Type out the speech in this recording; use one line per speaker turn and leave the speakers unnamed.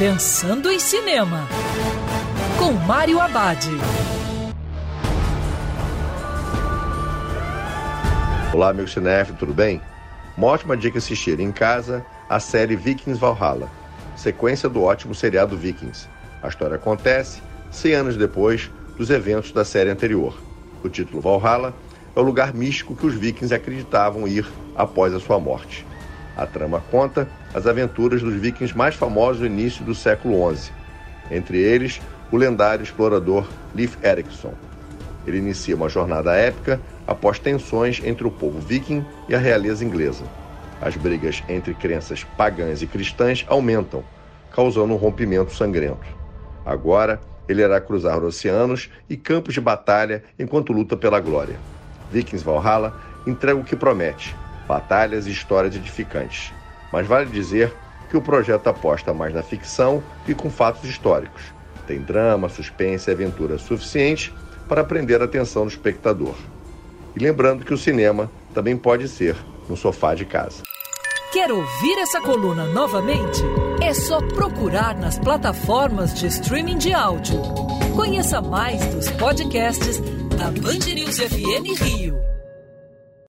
Pensando em Cinema, com Mário Abad.
Olá, meu cinef, tudo bem? Uma ótima dica assistir em casa a série Vikings Valhalla, sequência do ótimo seriado Vikings. A história acontece 100 anos depois dos eventos da série anterior. O título Valhalla é o lugar místico que os vikings acreditavam ir após a sua morte. A trama conta as aventuras dos vikings mais famosos do início do século XI, entre eles o lendário explorador Leif Erikson. Ele inicia uma jornada épica após tensões entre o povo viking e a realeza inglesa. As brigas entre crenças pagãs e cristãs aumentam, causando um rompimento sangrento. Agora, ele irá cruzar oceanos e campos de batalha enquanto luta pela glória. Vikings Valhalla entrega o que promete: batalhas e histórias edificantes. Mas vale dizer que o projeto aposta mais na ficção e com fatos históricos. Tem drama, suspense e aventura suficiente para prender a atenção do espectador. E lembrando que o cinema também pode ser no sofá de casa.
Quer ouvir essa coluna novamente? É só procurar nas plataformas de streaming de áudio. Conheça mais dos podcasts da Band News FM Rio.